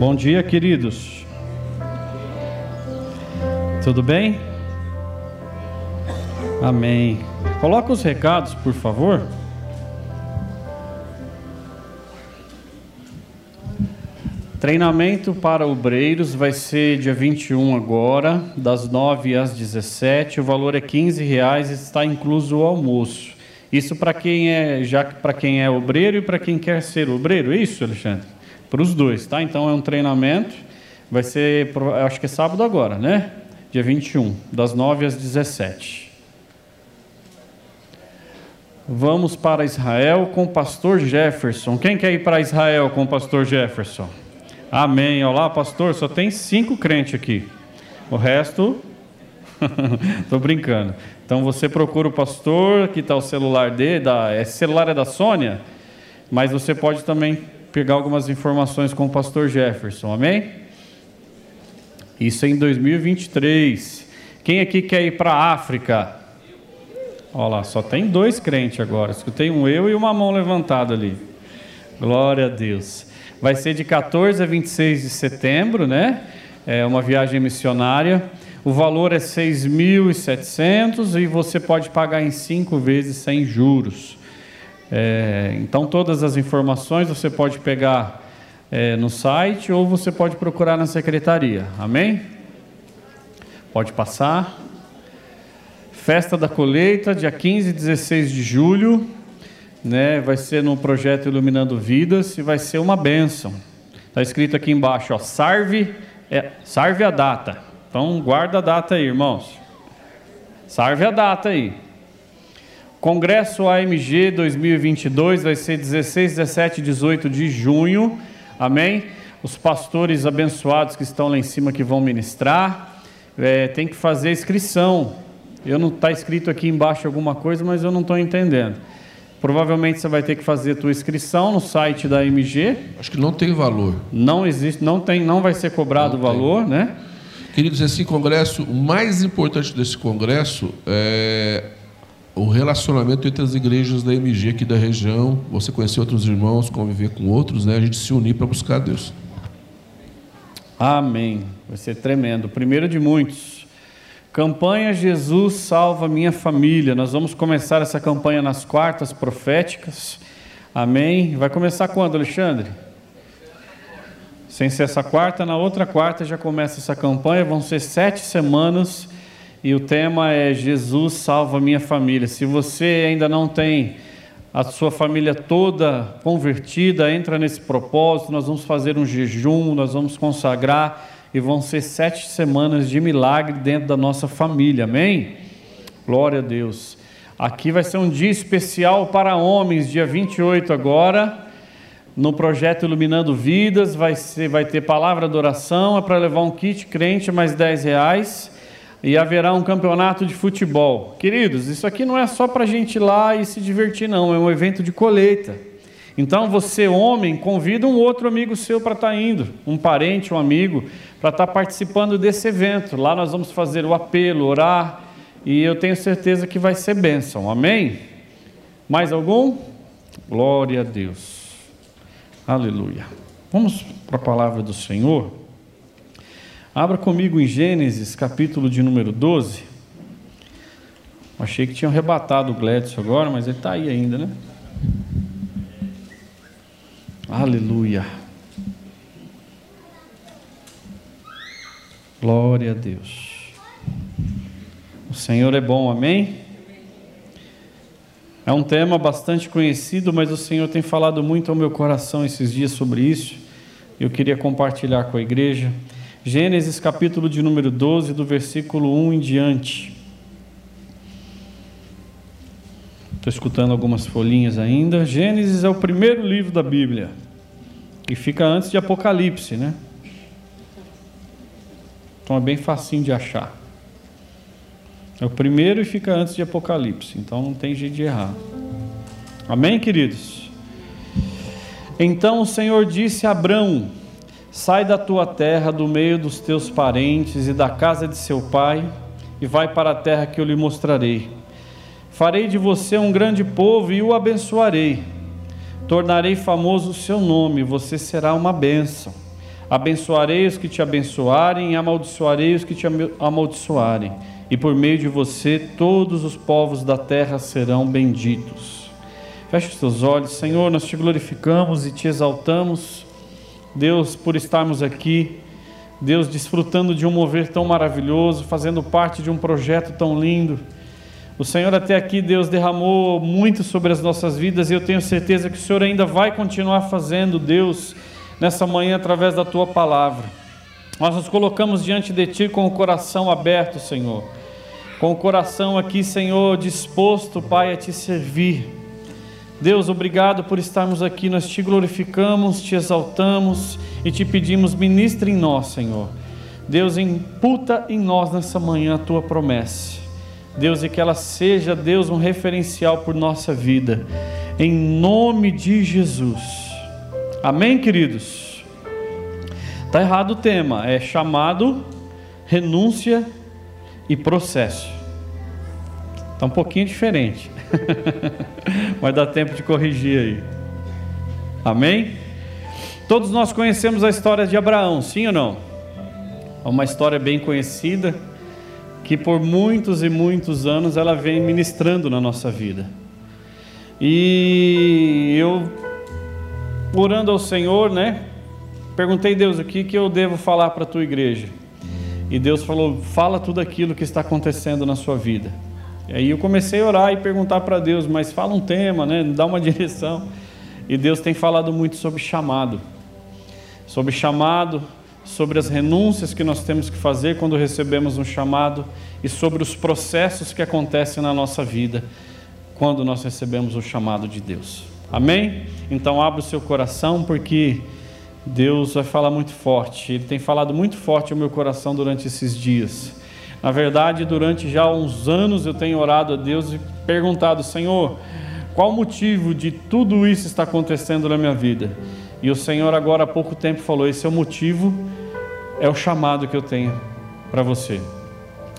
Bom dia, queridos. Tudo bem? Amém. Coloca os recados, por favor. Treinamento para obreiros vai ser dia 21 agora, das 9 às 17. O valor é 15 reais, está incluso o almoço. Isso para quem é já para quem é obreiro e para quem quer ser obreiro, é isso, Alexandre? Para os dois, tá? Então é um treinamento, vai ser, acho que é sábado agora, né? Dia 21, das 9 às 17. Vamos para Israel com o pastor Jefferson. Quem quer ir para Israel com o pastor Jefferson? Amém. Olá, pastor. Só tem cinco crentes aqui. O resto, estou brincando. Então você procura o pastor, aqui está o celular dele, da, esse celular é da Sônia, mas você pode também pegar algumas informações com o pastor Jefferson, amém? Isso é em 2023. Quem aqui quer ir para a África? Olha lá, só tem dois crentes agora. Escutei um eu e uma mão levantada ali. Glória a Deus. Vai ser de 14 a 26 de setembro, né? É uma viagem missionária. O valor é 6.700 e você pode pagar em cinco vezes sem juros. É, então, todas as informações você pode pegar é, no site ou você pode procurar na secretaria. Amém? Pode passar. Festa da colheita, dia 15 e 16 de julho. Né, vai ser no projeto Iluminando Vidas e vai ser uma bênção. Está escrito aqui embaixo, ó, sarve, é, sarve a data. Então guarda a data aí, irmãos. Sarve a data aí. Congresso AMG 2022 vai ser 16, 17 e 18 de junho. Amém? Os pastores abençoados que estão lá em cima que vão ministrar. É, tem que fazer inscrição. Eu não está escrito aqui embaixo alguma coisa, mas eu não estou entendendo. Provavelmente você vai ter que fazer a tua inscrição no site da AMG. Acho que não tem valor. Não existe, não tem, não vai ser cobrado o valor, né? Queridos, esse congresso, o mais importante desse congresso é o relacionamento entre as igrejas da MG aqui da região, você conhecer outros irmãos, conviver com outros, né? A gente se unir para buscar Deus. Amém. Vai ser tremendo. primeiro de muitos. Campanha Jesus salva minha família. Nós vamos começar essa campanha nas quartas proféticas. Amém. Vai começar quando, Alexandre? Sem ser essa quarta, na outra quarta já começa essa campanha. Vão ser sete semanas e o tema é Jesus salva minha família. Se você ainda não tem a sua família toda convertida, entra nesse propósito. Nós vamos fazer um jejum, nós vamos consagrar e vão ser sete semanas de milagre dentro da nossa família. Amém? Glória a Deus. Aqui vai ser um dia especial para homens, dia 28 agora no projeto Iluminando Vidas, vai, ser, vai ter palavra de oração, é para levar um kit crente, mais 10 reais, e haverá um campeonato de futebol. Queridos, isso aqui não é só para a gente ir lá e se divertir, não, é um evento de colheita. Então você, homem, convida um outro amigo seu para estar tá indo, um parente, um amigo, para estar tá participando desse evento. Lá nós vamos fazer o apelo, orar, e eu tenho certeza que vai ser bênção. Amém? Mais algum? Glória a Deus. Aleluia. Vamos para a palavra do Senhor. Abra comigo em Gênesis, capítulo de número 12. Achei que tinham arrebatado o Gledson agora, mas ele está aí ainda, né? Aleluia. Glória a Deus. O Senhor é bom, amém? É um tema bastante conhecido, mas o Senhor tem falado muito ao meu coração esses dias sobre isso. Eu queria compartilhar com a igreja. Gênesis capítulo de número 12, do versículo 1 em diante. Estou escutando algumas folhinhas ainda. Gênesis é o primeiro livro da Bíblia, que fica antes de Apocalipse, né? Então é bem facinho de achar. É o primeiro e fica antes de Apocalipse, então não tem jeito de errar. Amém, queridos? Então o Senhor disse a Abrão: Sai da tua terra, do meio dos teus parentes e da casa de seu pai, e vai para a terra que eu lhe mostrarei. Farei de você um grande povo e o abençoarei. Tornarei famoso o seu nome, você será uma bênção. Abençoarei os que te abençoarem, e amaldiçoarei os que te amaldiçoarem. E por meio de você, todos os povos da terra serão benditos. Feche os teus olhos, Senhor, nós te glorificamos e te exaltamos, Deus, por estarmos aqui, Deus, desfrutando de um mover tão maravilhoso, fazendo parte de um projeto tão lindo. O Senhor até aqui, Deus, derramou muito sobre as nossas vidas e eu tenho certeza que o Senhor ainda vai continuar fazendo, Deus nessa manhã através da tua palavra. Nós nos colocamos diante de ti com o coração aberto, Senhor. Com o coração aqui, Senhor, disposto, Pai, a te servir. Deus, obrigado por estarmos aqui. Nós te glorificamos, te exaltamos e te pedimos, ministre em nós, Senhor. Deus, imputa em nós nessa manhã a tua promessa. Deus, e que ela seja, Deus, um referencial por nossa vida. Em nome de Jesus. Amém, queridos? Está errado o tema, é chamado, renúncia e processo. Está um pouquinho diferente, mas dá tempo de corrigir aí. Amém? Todos nós conhecemos a história de Abraão, sim ou não? É uma história bem conhecida que por muitos e muitos anos ela vem ministrando na nossa vida. E eu orando ao Senhor, né? Perguntei Deus o que que eu devo falar para a tua igreja. E Deus falou: fala tudo aquilo que está acontecendo na sua vida. E aí eu comecei a orar e perguntar para Deus, mas fala um tema, né? Dá uma direção. E Deus tem falado muito sobre chamado, sobre chamado, sobre as renúncias que nós temos que fazer quando recebemos um chamado e sobre os processos que acontecem na nossa vida quando nós recebemos o chamado de Deus. Amém? Então abra o seu coração porque Deus vai falar muito forte. Ele tem falado muito forte ao meu coração durante esses dias. Na verdade, durante já uns anos eu tenho orado a Deus e perguntado: Senhor, qual o motivo de tudo isso está acontecendo na minha vida? E o Senhor, agora há pouco tempo, falou: Esse é o motivo, é o chamado que eu tenho para você.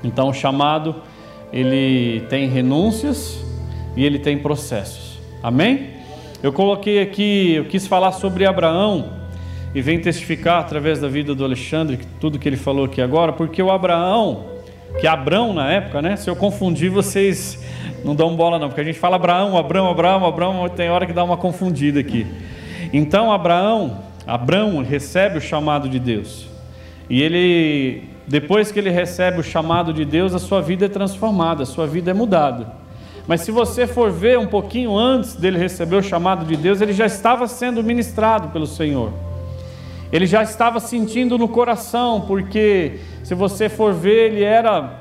Então, o chamado, ele tem renúncias e ele tem processos. Amém? Eu coloquei aqui, eu quis falar sobre Abraão e vem testificar através da vida do Alexandre tudo que ele falou aqui agora, porque o Abraão, que Abrão na época, né? Se eu confundir, vocês não dão bola não, porque a gente fala Abraão, Abraão, Abraão, Abraão, tem hora que dá uma confundida aqui. Então Abraão, Abraão recebe o chamado de Deus. E ele depois que ele recebe o chamado de Deus, a sua vida é transformada, a sua vida é mudada. Mas se você for ver um pouquinho antes dele receber o chamado de Deus, ele já estava sendo ministrado pelo Senhor. Ele já estava sentindo no coração, porque se você for ver, ele era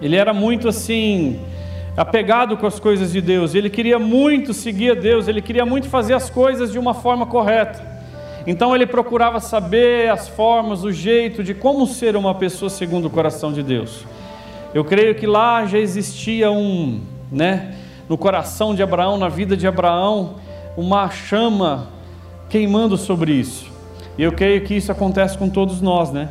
ele era muito assim apegado com as coisas de Deus. Ele queria muito seguir a Deus, ele queria muito fazer as coisas de uma forma correta. Então ele procurava saber as formas, o jeito de como ser uma pessoa segundo o coração de Deus. Eu creio que lá já existia um né, no coração de Abraão, na vida de Abraão, uma chama queimando sobre isso. E eu creio que isso acontece com todos nós, né?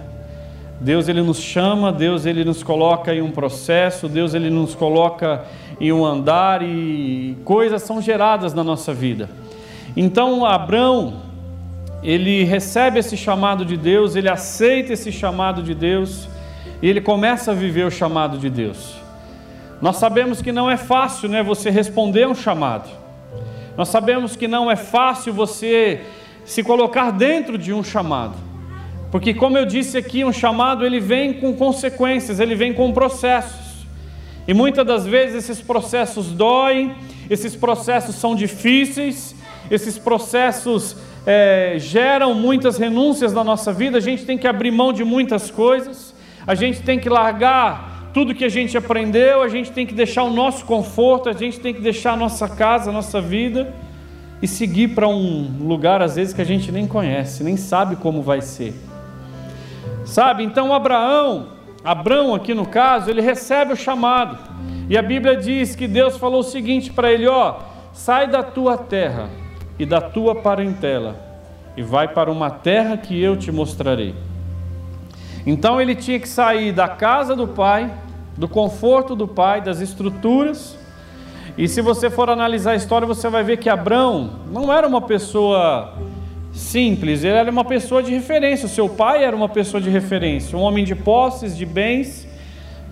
Deus ele nos chama, Deus ele nos coloca em um processo, Deus ele nos coloca em um andar e coisas são geradas na nossa vida. Então Abraão ele recebe esse chamado de Deus, ele aceita esse chamado de Deus e ele começa a viver o chamado de Deus. Nós sabemos que não é fácil, né, você responder a um chamado. Nós sabemos que não é fácil você se colocar dentro de um chamado. Porque como eu disse aqui, um chamado ele vem com consequências, ele vem com processos. E muitas das vezes esses processos doem, esses processos são difíceis, esses processos é, geram muitas renúncias na nossa vida, a gente tem que abrir mão de muitas coisas, a gente tem que largar tudo que a gente aprendeu, a gente tem que deixar o nosso conforto, a gente tem que deixar a nossa casa, a nossa vida e seguir para um lugar às vezes que a gente nem conhece, nem sabe como vai ser. Sabe? Então Abraão, Abraão aqui no caso, ele recebe o chamado. E a Bíblia diz que Deus falou o seguinte para ele, ó: "Sai da tua terra e da tua parentela e vai para uma terra que eu te mostrarei." Então ele tinha que sair da casa do pai, do conforto do pai, das estruturas. E se você for analisar a história, você vai ver que Abraão não era uma pessoa simples, ele era uma pessoa de referência, o seu pai era uma pessoa de referência, um homem de posses, de bens,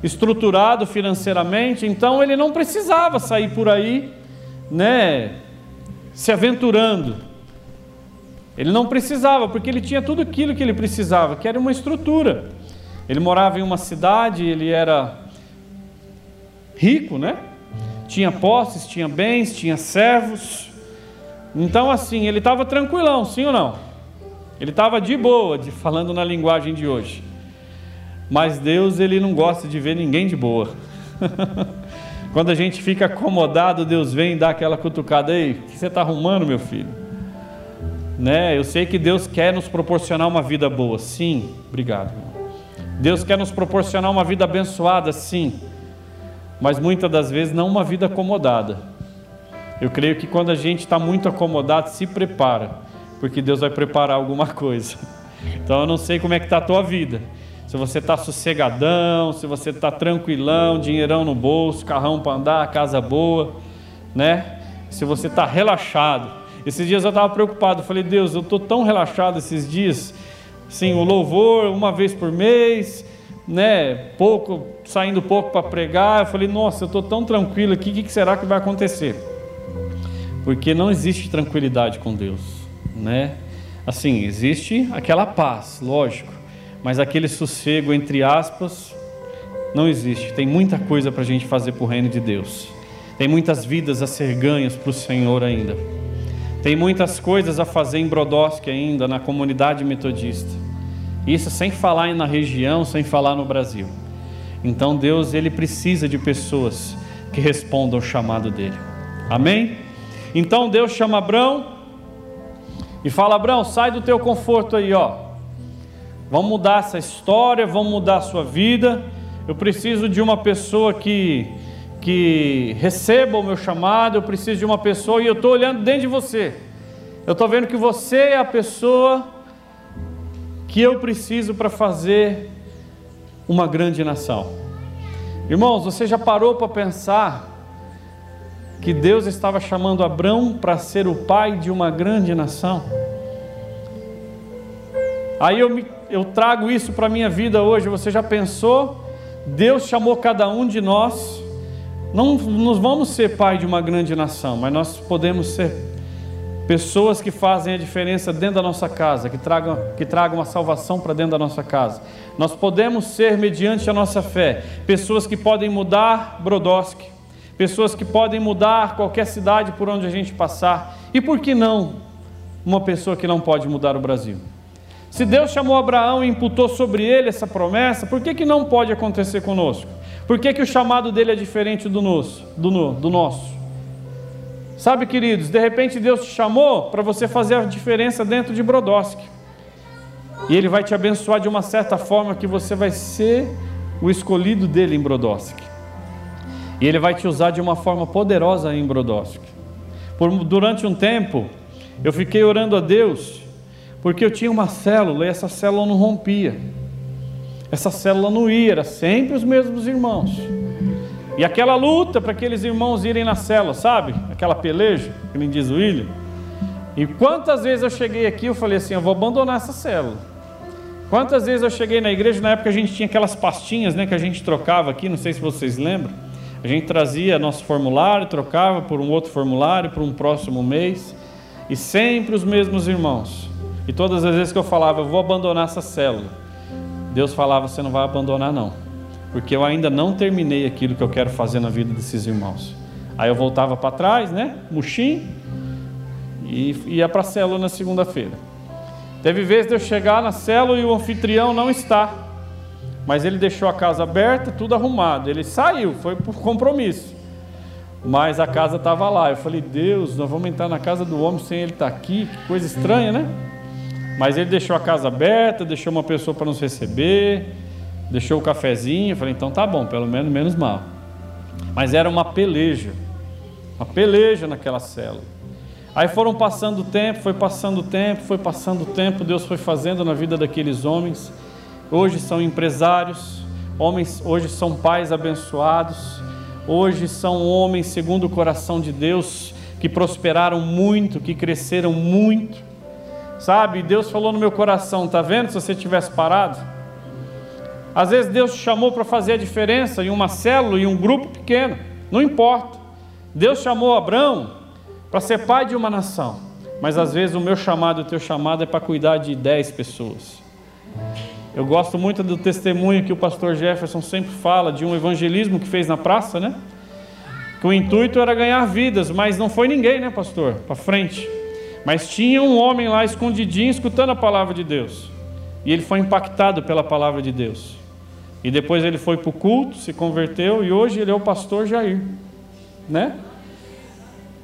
estruturado financeiramente, então ele não precisava sair por aí, né, se aventurando. Ele não precisava, porque ele tinha tudo aquilo que ele precisava, que era uma estrutura. Ele morava em uma cidade, ele era rico, né? Tinha posses, tinha bens, tinha servos. Então, assim, ele estava tranquilão, sim ou não? Ele estava de boa, de, falando na linguagem de hoje. Mas Deus, ele não gosta de ver ninguém de boa. Quando a gente fica acomodado, Deus vem e dá aquela cutucada aí. O que você está arrumando, meu filho? Né? Eu sei que Deus quer nos proporcionar uma vida boa, sim. Obrigado. Deus quer nos proporcionar uma vida abençoada, sim. Mas muitas das vezes não uma vida acomodada. Eu creio que quando a gente está muito acomodado, se prepara, porque Deus vai preparar alguma coisa. Então eu não sei como é que está a tua vida se você está sossegadão, se você está tranquilão, dinheirão no bolso, carrão para andar, casa boa, né? Se você está relaxado. Esses dias eu estava preocupado, falei, Deus, eu estou tão relaxado esses dias, sim, o louvor uma vez por mês, né? Pouco, saindo pouco para pregar. Eu falei, nossa, eu estou tão tranquilo aqui, o que será que vai acontecer? Porque não existe tranquilidade com Deus, né? Assim, existe aquela paz, lógico mas aquele sossego, entre aspas, não existe. Tem muita coisa para a gente fazer para o reino de Deus. Tem muitas vidas a ser ganhas para o Senhor ainda. Tem muitas coisas a fazer em Brodowski ainda, na comunidade metodista. Isso sem falar na região, sem falar no Brasil. Então Deus, Ele precisa de pessoas que respondam ao chamado dEle. Amém? Então Deus chama Abraão e fala: Abraão, sai do teu conforto aí, ó. Vamos mudar essa história, vamos mudar a sua vida. Eu preciso de uma pessoa que, que receba o meu chamado, eu preciso de uma pessoa, e eu estou olhando dentro de você. Eu estou vendo que você é a pessoa que eu preciso para fazer uma grande nação. Irmãos, você já parou para pensar que Deus estava chamando Abraão para ser o pai de uma grande nação? Aí eu me eu trago isso para a minha vida hoje. Você já pensou? Deus chamou cada um de nós. Não nos vamos ser pai de uma grande nação, mas nós podemos ser pessoas que fazem a diferença dentro da nossa casa, que tragam, que tragam a salvação para dentro da nossa casa. Nós podemos ser, mediante a nossa fé, pessoas que podem mudar Brodowski, pessoas que podem mudar qualquer cidade por onde a gente passar. E por que não uma pessoa que não pode mudar o Brasil? Se Deus chamou Abraão e imputou sobre ele essa promessa, por que, que não pode acontecer conosco? Por que, que o chamado dele é diferente do nosso? Do, do nosso? Sabe, queridos, de repente Deus te chamou para você fazer a diferença dentro de Brodowski. E Ele vai te abençoar de uma certa forma que você vai ser o escolhido dele em Brodowski. E Ele vai te usar de uma forma poderosa em Brodowski. Por, durante um tempo, eu fiquei orando a Deus porque eu tinha uma célula e essa célula não rompia. Essa célula não ia, era sempre os mesmos irmãos. E aquela luta para aqueles irmãos irem na célula, sabe? Aquela peleja, que nem diz o William. E quantas vezes eu cheguei aqui, eu falei assim, eu vou abandonar essa célula. Quantas vezes eu cheguei na igreja, na época a gente tinha aquelas pastinhas, né, que a gente trocava aqui, não sei se vocês lembram. A gente trazia nosso formulário, trocava por um outro formulário, para um próximo mês, e sempre os mesmos irmãos. E todas as vezes que eu falava, eu vou abandonar essa célula, Deus falava, você não vai abandonar não, porque eu ainda não terminei aquilo que eu quero fazer na vida desses irmãos. Aí eu voltava para trás, né, murchinho, e ia para a célula na segunda-feira. Teve vezes de eu chegar na célula e o anfitrião não está, mas ele deixou a casa aberta, tudo arrumado. Ele saiu, foi por compromisso. Mas a casa estava lá. Eu falei, Deus, nós vamos entrar na casa do homem sem ele estar tá aqui, que coisa estranha, né? Mas ele deixou a casa aberta, deixou uma pessoa para nos receber, deixou o cafezinho. Eu falei, então tá bom, pelo menos menos mal. Mas era uma peleja, uma peleja naquela cela. Aí foram passando o tempo, foi passando o tempo, foi passando o tempo, Deus foi fazendo na vida daqueles homens. Hoje são empresários, homens, hoje são pais abençoados, hoje são homens segundo o coração de Deus, que prosperaram muito, que cresceram muito Sabe, Deus falou no meu coração, tá vendo? Se você tivesse parado. Às vezes Deus te chamou para fazer a diferença em uma célula, em um grupo pequeno, não importa. Deus chamou Abraão para ser pai de uma nação, mas às vezes o meu chamado o teu chamado é para cuidar de dez pessoas. Eu gosto muito do testemunho que o pastor Jefferson sempre fala de um evangelismo que fez na praça, né? Que o intuito era ganhar vidas, mas não foi ninguém, né, pastor? Para frente. Mas tinha um homem lá escondidinho escutando a palavra de Deus. E ele foi impactado pela palavra de Deus. E depois ele foi para o culto, se converteu e hoje ele é o pastor Jair, né?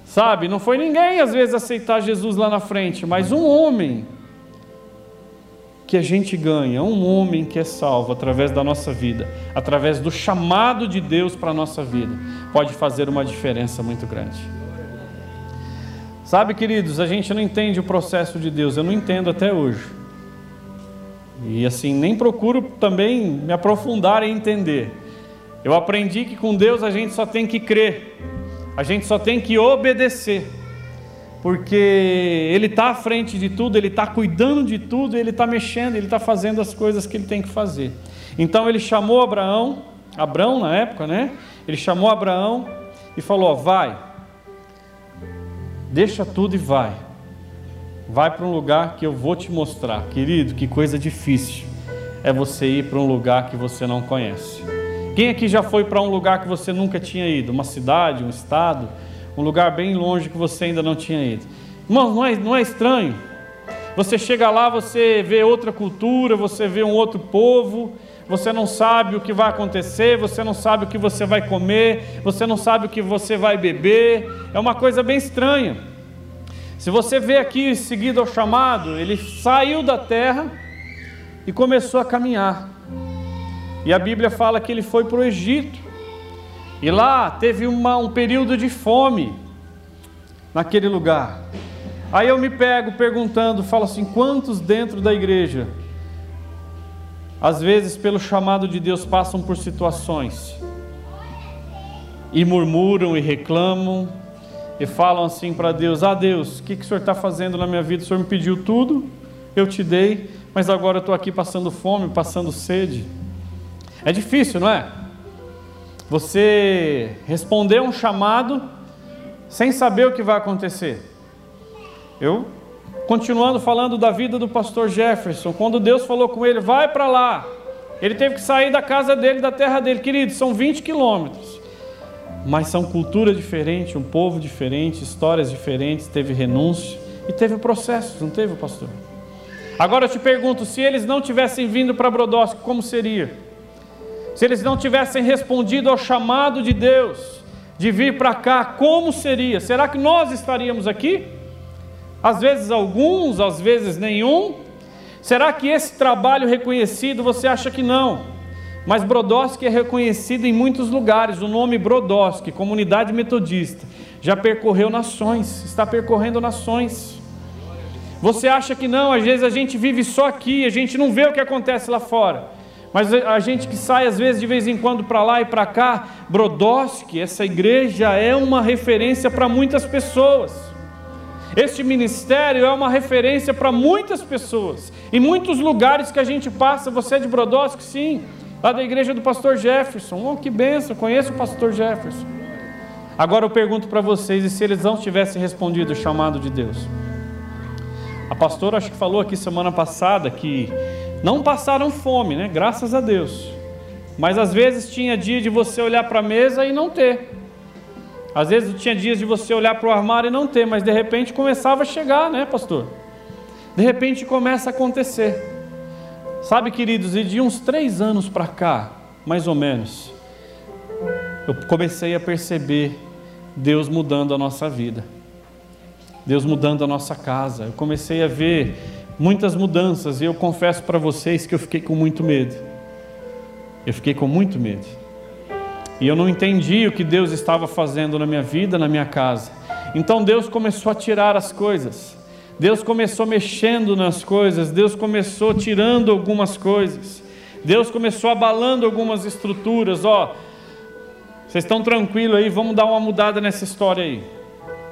Sabe, não foi ninguém às vezes aceitar Jesus lá na frente, mas um homem que a gente ganha, um homem que é salvo através da nossa vida, através do chamado de Deus para a nossa vida, pode fazer uma diferença muito grande. Sabe, queridos, a gente não entende o processo de Deus, eu não entendo até hoje. E assim, nem procuro também me aprofundar em entender. Eu aprendi que com Deus a gente só tem que crer, a gente só tem que obedecer porque Ele está à frente de tudo, Ele está cuidando de tudo, Ele está mexendo, Ele está fazendo as coisas que Ele tem que fazer. Então Ele chamou Abraão, Abraão na época, né? Ele chamou Abraão e falou: Vai, deixa tudo e vai. Vai para um lugar que eu vou te mostrar, querido. Que coisa difícil é você ir para um lugar que você não conhece. Quem aqui já foi para um lugar que você nunca tinha ido? Uma cidade, um estado? um lugar bem longe que você ainda não tinha ido. Irmãos, não é, não é estranho? Você chega lá, você vê outra cultura, você vê um outro povo, você não sabe o que vai acontecer, você não sabe o que você vai comer, você não sabe o que você vai beber, é uma coisa bem estranha. Se você vê aqui, seguido ao chamado, ele saiu da terra e começou a caminhar. E a Bíblia fala que ele foi para o Egito. E lá teve uma, um período de fome naquele lugar. Aí eu me pego perguntando, falo assim: quantos dentro da igreja, às vezes pelo chamado de Deus, passam por situações e murmuram e reclamam e falam assim para Deus: Ah, Deus, o que, que o Senhor está fazendo na minha vida? O Senhor me pediu tudo, eu te dei, mas agora eu estou aqui passando fome, passando sede. É difícil, não é? Você responder um chamado sem saber o que vai acontecer. Eu, continuando falando da vida do pastor Jefferson, quando Deus falou com ele, vai para lá, ele teve que sair da casa dele, da terra dele, querido, são 20 quilômetros, mas são cultura diferente, um povo diferente, histórias diferentes, teve renúncia e teve processos, não teve, pastor? Agora eu te pergunto, se eles não tivessem vindo para Brodowski, como seria? se eles não tivessem respondido ao chamado de Deus de vir para cá, como seria? Será que nós estaríamos aqui? Às vezes alguns, às vezes nenhum. Será que esse trabalho reconhecido você acha que não? Mas Brodowski é reconhecido em muitos lugares. O nome Brodowski, comunidade metodista, já percorreu nações, está percorrendo nações. Você acha que não? Às vezes a gente vive só aqui, a gente não vê o que acontece lá fora. Mas a gente que sai às vezes de vez em quando para lá e para cá, Brodowski, essa igreja é uma referência para muitas pessoas. Este ministério é uma referência para muitas pessoas. Em muitos lugares que a gente passa, você é de Brodowski? Sim. Lá da igreja do pastor Jefferson. Oh, que benção, conheço o pastor Jefferson. Agora eu pergunto para vocês, e se eles não tivessem respondido o chamado de Deus? A pastora acho que falou aqui semana passada que não passaram fome, né? Graças a Deus. Mas às vezes tinha dia de você olhar para a mesa e não ter. Às vezes tinha dias de você olhar para o armário e não ter, mas de repente começava a chegar, né, pastor? De repente começa a acontecer. Sabe, queridos, e de uns três anos para cá, mais ou menos, eu comecei a perceber Deus mudando a nossa vida, Deus mudando a nossa casa. Eu comecei a ver muitas mudanças e eu confesso para vocês que eu fiquei com muito medo. Eu fiquei com muito medo. E eu não entendi o que Deus estava fazendo na minha vida, na minha casa. Então Deus começou a tirar as coisas. Deus começou mexendo nas coisas, Deus começou tirando algumas coisas. Deus começou abalando algumas estruturas, ó. Vocês estão tranquilos aí? Vamos dar uma mudada nessa história aí,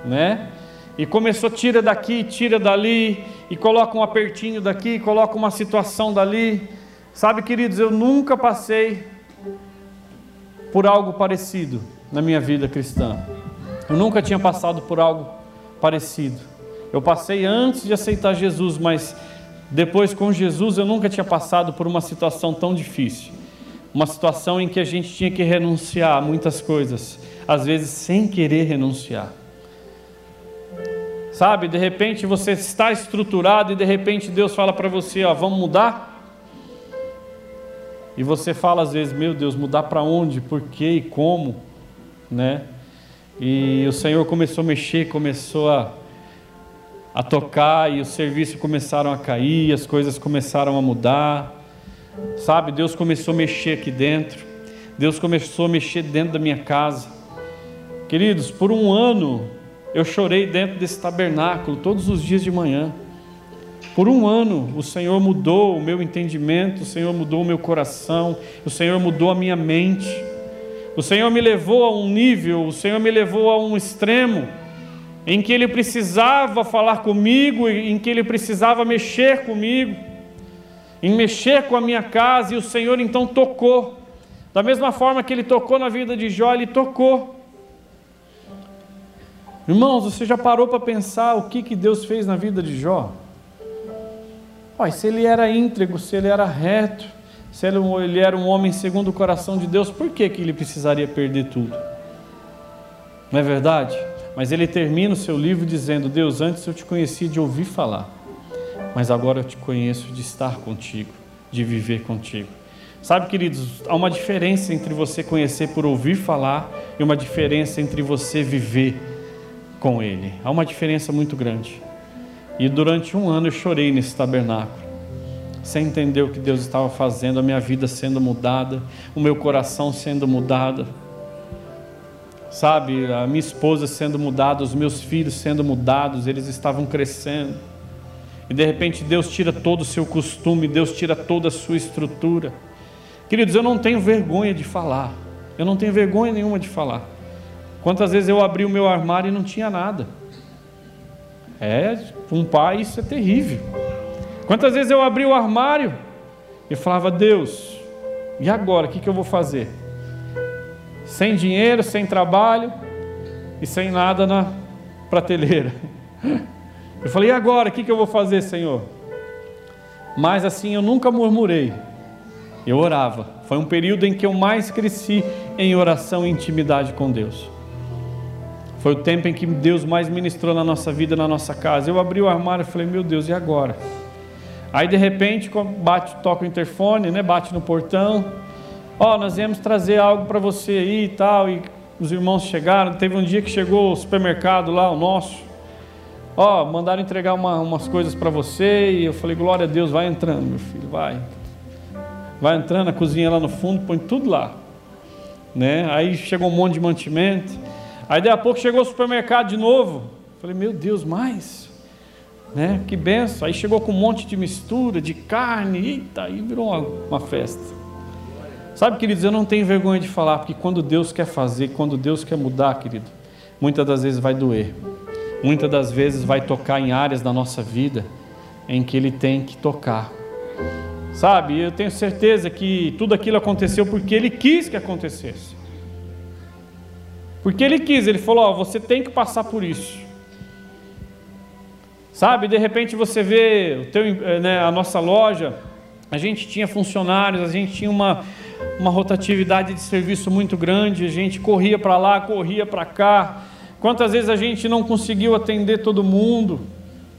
né? E começou, tira daqui, tira dali, e coloca um apertinho daqui, coloca uma situação dali. Sabe, queridos, eu nunca passei por algo parecido na minha vida cristã. Eu nunca tinha passado por algo parecido. Eu passei antes de aceitar Jesus, mas depois com Jesus eu nunca tinha passado por uma situação tão difícil. Uma situação em que a gente tinha que renunciar a muitas coisas, às vezes sem querer renunciar. Sabe, de repente você está estruturado e de repente Deus fala para você, ó, vamos mudar? E você fala às vezes, meu Deus, mudar para onde? Por quê e como? Né? E o Senhor começou a mexer, começou a, a tocar e os serviços começaram a cair, as coisas começaram a mudar. Sabe, Deus começou a mexer aqui dentro. Deus começou a mexer dentro da minha casa. Queridos, por um ano eu chorei dentro desse tabernáculo todos os dias de manhã. Por um ano, o Senhor mudou o meu entendimento, o Senhor mudou o meu coração, o Senhor mudou a minha mente. O Senhor me levou a um nível, o Senhor me levou a um extremo em que Ele precisava falar comigo, em que Ele precisava mexer comigo, em mexer com a minha casa, e o Senhor então tocou. Da mesma forma que Ele tocou na vida de Jó, Ele tocou. Irmãos, você já parou para pensar o que, que Deus fez na vida de Jó? Se ele era íntegro, se ele era reto, se ele era um homem segundo o coração de Deus, por que, que ele precisaria perder tudo? Não é verdade? Mas ele termina o seu livro dizendo: Deus, antes eu te conhecia de ouvir falar, mas agora eu te conheço de estar contigo, de viver contigo. Sabe, queridos, há uma diferença entre você conhecer por ouvir falar e uma diferença entre você viver com Ele. Há uma diferença muito grande. E durante um ano eu chorei nesse tabernáculo, sem entender o que Deus estava fazendo, a minha vida sendo mudada, o meu coração sendo mudado, sabe, a minha esposa sendo mudada, os meus filhos sendo mudados, eles estavam crescendo. E de repente Deus tira todo o seu costume, Deus tira toda a sua estrutura. Queridos, eu não tenho vergonha de falar, eu não tenho vergonha nenhuma de falar. Quantas vezes eu abri o meu armário e não tinha nada? É, um pai isso é terrível. Quantas vezes eu abri o armário e falava, Deus, e agora? O que, que eu vou fazer? Sem dinheiro, sem trabalho e sem nada na prateleira. Eu falei, e agora? O que, que eu vou fazer, Senhor? Mas assim eu nunca murmurei. Eu orava. Foi um período em que eu mais cresci em oração e intimidade com Deus. Foi o tempo em que Deus mais ministrou na nossa vida, na nossa casa. Eu abri o armário e falei, meu Deus, e agora? Aí de repente bate, toca o interfone, né? Bate no portão. Ó, oh, nós viemos trazer algo para você aí e tal. E os irmãos chegaram. Teve um dia que chegou o supermercado lá, o nosso. Ó, oh, mandaram entregar uma, umas coisas para você. E eu falei, glória a Deus, vai entrando, meu filho, vai. Vai entrando, a cozinha lá no fundo, põe tudo lá. Né? Aí chegou um monte de mantimento. Aí daí a pouco chegou o supermercado de novo. Falei, meu Deus, mais? Né? Que benção. Aí chegou com um monte de mistura, de carne, eita, aí virou uma, uma festa. Sabe, queridos, eu não tenho vergonha de falar, porque quando Deus quer fazer, quando Deus quer mudar, querido, muitas das vezes vai doer. Muitas das vezes vai tocar em áreas da nossa vida em que Ele tem que tocar. Sabe, eu tenho certeza que tudo aquilo aconteceu porque Ele quis que acontecesse. Porque ele quis, ele falou: Ó, você tem que passar por isso. Sabe, de repente você vê o teu, eh, né, a nossa loja, a gente tinha funcionários, a gente tinha uma, uma rotatividade de serviço muito grande, a gente corria para lá, corria para cá. Quantas vezes a gente não conseguiu atender todo mundo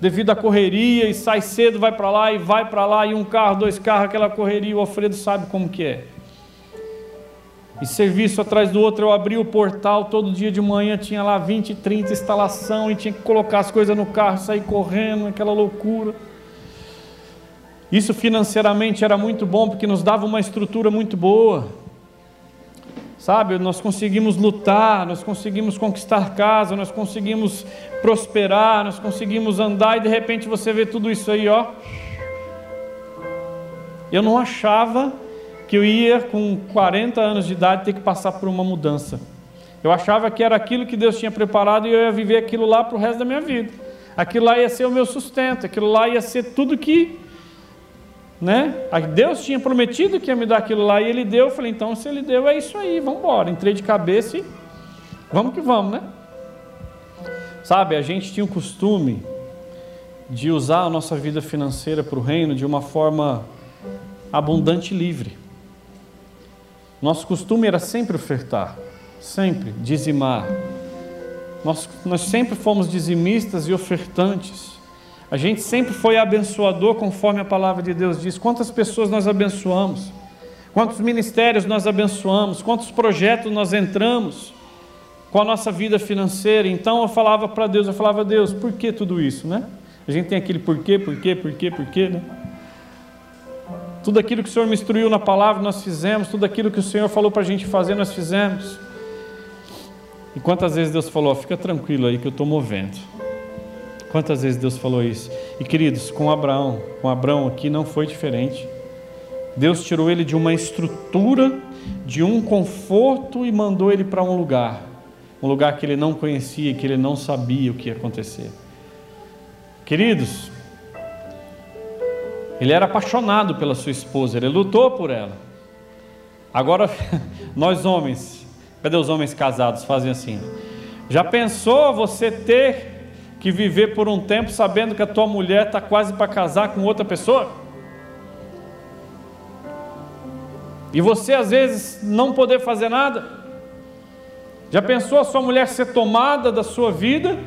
devido à correria e sai cedo, vai para lá e vai para lá e um carro, dois carros, aquela correria, o Alfredo sabe como que é e serviço atrás do outro. Eu abri o portal todo dia de manhã, tinha lá 20, 30 instalação e tinha que colocar as coisas no carro, sair correndo, aquela loucura. Isso financeiramente era muito bom porque nos dava uma estrutura muito boa. Sabe, nós conseguimos lutar, nós conseguimos conquistar casa, nós conseguimos prosperar, nós conseguimos andar e de repente você vê tudo isso aí, ó. Eu não achava que eu ia com 40 anos de idade ter que passar por uma mudança. Eu achava que era aquilo que Deus tinha preparado e eu ia viver aquilo lá para o resto da minha vida. Aquilo lá ia ser o meu sustento, aquilo lá ia ser tudo que. Né? Deus tinha prometido que ia me dar aquilo lá e Ele deu. Eu falei, então se Ele deu, é isso aí, vamos embora. Entrei de cabeça e vamos que vamos, né? Sabe, a gente tinha o costume de usar a nossa vida financeira para o reino de uma forma abundante e livre. Nosso costume era sempre ofertar, sempre dizimar. Nós, nós sempre fomos dizimistas e ofertantes. A gente sempre foi abençoador, conforme a palavra de Deus diz. Quantas pessoas nós abençoamos? Quantos ministérios nós abençoamos? Quantos projetos nós entramos com a nossa vida financeira? Então eu falava para Deus, eu falava, Deus, por que tudo isso, né? A gente tem aquele porquê, porquê, porquê, porquê, né? Tudo aquilo que o Senhor me instruiu na palavra, nós fizemos. Tudo aquilo que o Senhor falou para a gente fazer, nós fizemos. E quantas vezes Deus falou, fica tranquilo aí que eu estou movendo. Quantas vezes Deus falou isso? E queridos, com Abraão, com Abraão aqui não foi diferente. Deus tirou ele de uma estrutura, de um conforto e mandou ele para um lugar. Um lugar que ele não conhecia, que ele não sabia o que ia acontecer. Queridos, ele era apaixonado pela sua esposa, ele lutou por ela. Agora, nós homens, cadê os homens casados? Fazem assim. Já pensou você ter que viver por um tempo sabendo que a tua mulher está quase para casar com outra pessoa? E você às vezes não poder fazer nada? Já pensou a sua mulher ser tomada da sua vida?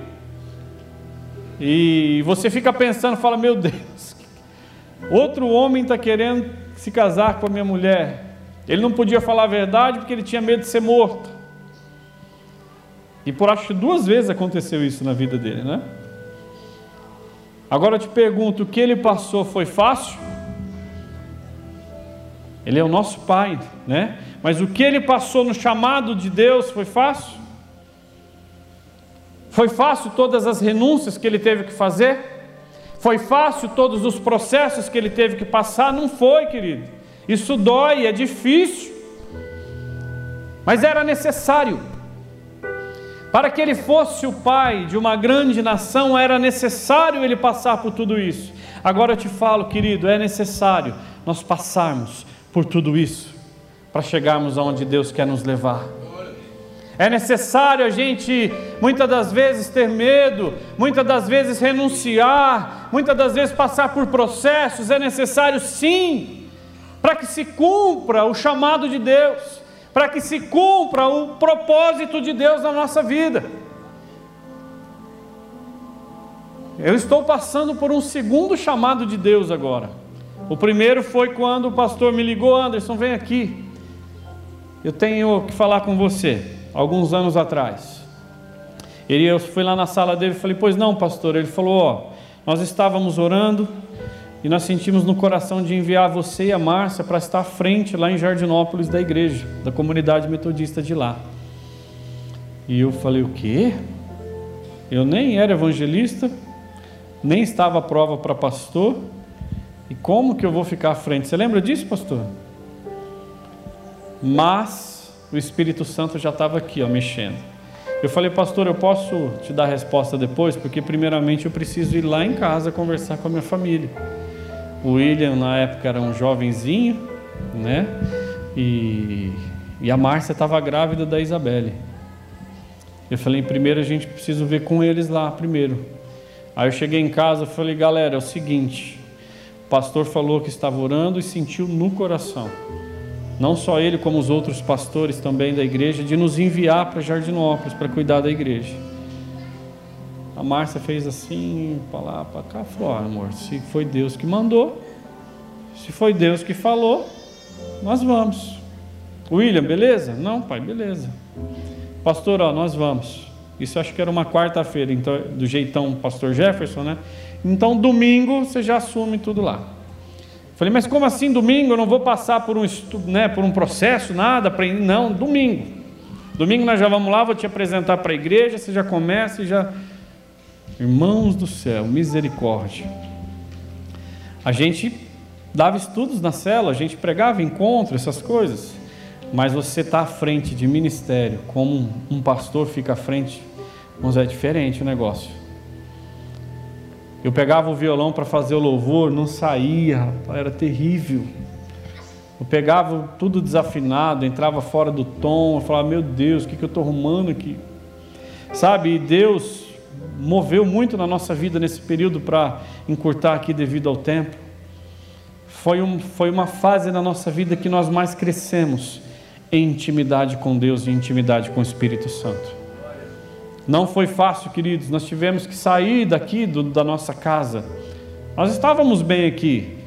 E você fica pensando, fala, meu Deus, outro homem está querendo se casar com a minha mulher. Ele não podia falar a verdade porque ele tinha medo de ser morto. E por acho duas vezes aconteceu isso na vida dele, né? Agora eu te pergunto, o que ele passou foi fácil? Ele é o nosso pai, né? Mas o que ele passou no chamado de Deus foi fácil? Foi fácil todas as renúncias que ele teve que fazer? Foi fácil todos os processos que ele teve que passar? Não foi, querido. Isso dói, é difícil. Mas era necessário. Para que ele fosse o pai de uma grande nação, era necessário ele passar por tudo isso. Agora eu te falo, querido, é necessário nós passarmos por tudo isso para chegarmos aonde Deus quer nos levar. É necessário a gente, muitas das vezes, ter medo, muitas das vezes renunciar, muitas das vezes passar por processos. É necessário, sim, para que se cumpra o chamado de Deus, para que se cumpra o propósito de Deus na nossa vida. Eu estou passando por um segundo chamado de Deus agora. O primeiro foi quando o pastor me ligou, Anderson, vem aqui. Eu tenho que falar com você alguns anos atrás. Ele, eu fui lá na sala dele e falei, pois não, pastor. Ele falou, ó, nós estávamos orando e nós sentimos no coração de enviar você e a Márcia para estar à frente lá em Jardinópolis da igreja, da comunidade metodista de lá. E eu falei, o quê? Eu nem era evangelista, nem estava à prova para pastor, e como que eu vou ficar à frente? Você lembra disso, pastor? Mas o Espírito Santo já estava aqui, ó, mexendo. Eu falei, pastor, eu posso te dar a resposta depois, porque primeiramente eu preciso ir lá em casa conversar com a minha família. O William na época era um jovenzinho, né? E, e a Márcia estava grávida da Isabelle. Eu falei, primeiro a gente precisa ver com eles lá primeiro. Aí eu cheguei em casa falei, galera, é o seguinte, o pastor falou que estava orando e sentiu no coração não só ele, como os outros pastores também da igreja, de nos enviar para Jardinópolis para cuidar da igreja. A Márcia fez assim, para lá, para cá, falou: ah, amor, se foi Deus que mandou, se foi Deus que falou, nós vamos. William, beleza? Não, pai, beleza. Pastor, ó, nós vamos. Isso acho que era uma quarta-feira, então, do jeitão pastor Jefferson, né? Então, domingo, você já assume tudo lá. Falei, mas como assim domingo? Eu não vou passar por um, né, por um processo, nada? Pra... Não, domingo. Domingo nós já vamos lá, vou te apresentar para a igreja, você já começa e já. Irmãos do céu, misericórdia. A gente dava estudos na cela, a gente pregava encontro, essas coisas. Mas você está à frente de ministério, como um pastor fica à frente, mas é diferente o negócio. Eu pegava o violão para fazer o louvor, não saía, era terrível. Eu pegava tudo desafinado, entrava fora do tom, eu falava, meu Deus, o que, que eu estou arrumando aqui? Sabe, Deus moveu muito na nossa vida nesse período para encurtar aqui devido ao tempo. Foi, um, foi uma fase na nossa vida que nós mais crescemos em intimidade com Deus e intimidade com o Espírito Santo. Não foi fácil, queridos, nós tivemos que sair daqui do, da nossa casa. Nós estávamos bem aqui,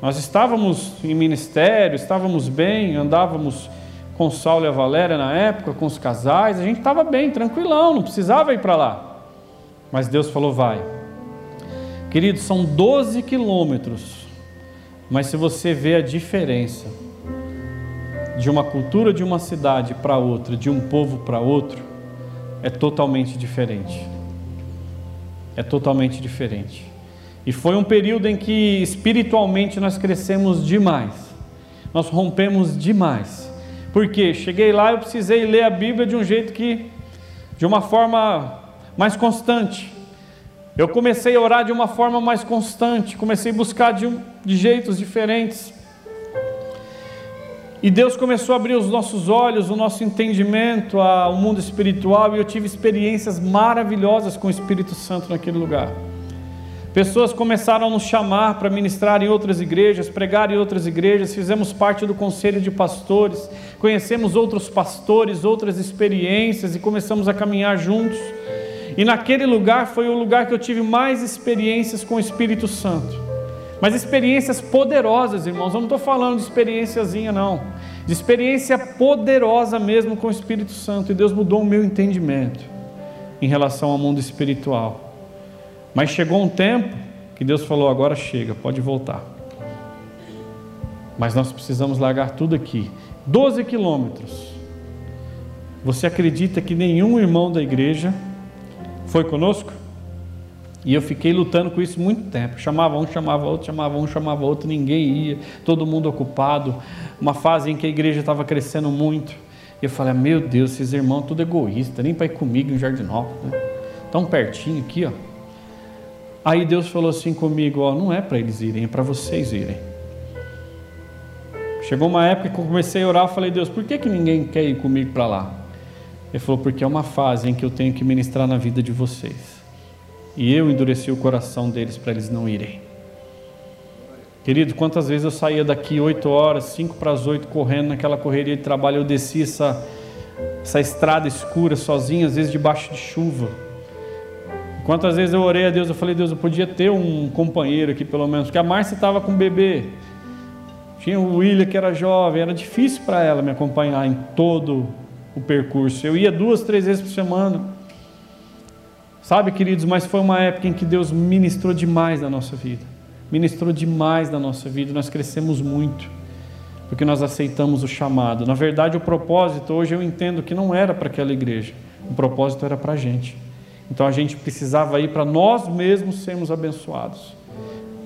nós estávamos em ministério, estávamos bem, andávamos com Saulo e a Valéria na época, com os casais, a gente estava bem, tranquilão, não precisava ir para lá. Mas Deus falou: vai. Queridos, são 12 quilômetros mas se você vê a diferença de uma cultura de uma cidade para outra, de um povo para outro, é totalmente diferente. É totalmente diferente. E foi um período em que espiritualmente nós crescemos demais. Nós rompemos demais. Porque cheguei lá, eu precisei ler a Bíblia de um jeito que de uma forma mais constante. Eu comecei a orar de uma forma mais constante, comecei a buscar de, de jeitos diferentes. E Deus começou a abrir os nossos olhos, o nosso entendimento ao mundo espiritual, e eu tive experiências maravilhosas com o Espírito Santo naquele lugar. Pessoas começaram a nos chamar para ministrar em outras igrejas, pregar em outras igrejas, fizemos parte do conselho de pastores, conhecemos outros pastores, outras experiências e começamos a caminhar juntos. E naquele lugar foi o lugar que eu tive mais experiências com o Espírito Santo. Mas experiências poderosas, irmãos. Eu não estou falando de experiênciazinha, não. De experiência poderosa mesmo com o Espírito Santo. E Deus mudou o meu entendimento em relação ao mundo espiritual. Mas chegou um tempo que Deus falou: agora chega, pode voltar. Mas nós precisamos largar tudo aqui. 12 quilômetros. Você acredita que nenhum irmão da igreja foi conosco? E eu fiquei lutando com isso muito tempo. Chamava um, chamava outro, chamava um, chamava outro, ninguém ia, todo mundo ocupado. Uma fase em que a igreja estava crescendo muito. Eu falei: Meu Deus, esses irmãos tudo egoísta, nem para ir comigo em Jardinópolis, né? tão pertinho aqui, ó. Aí Deus falou assim comigo: Ó, não é para eles irem, é para vocês irem. Chegou uma época que eu comecei a orar, falei: Deus, por que, que ninguém quer ir comigo para lá? Ele falou: porque é uma fase em que eu tenho que ministrar na vida de vocês. E eu endureci o coração deles para eles não irem. Querido, quantas vezes eu saía daqui 8 horas, 5 para as 8, correndo naquela correria de trabalho, eu descia essa, essa estrada escura sozinho, às vezes debaixo de chuva. Quantas vezes eu orei a Deus, eu falei, Deus, eu podia ter um companheiro aqui pelo menos, porque a Márcia estava com bebê. Tinha o William que era jovem, era difícil para ela me acompanhar em todo o percurso. Eu ia duas, três vezes por semana. Sabe, queridos, mas foi uma época em que Deus ministrou demais na nossa vida. Ministrou demais na nossa vida, nós crescemos muito, porque nós aceitamos o chamado. Na verdade, o propósito, hoje eu entendo que não era para aquela igreja, o propósito era para a gente. Então a gente precisava ir para nós mesmos sermos abençoados.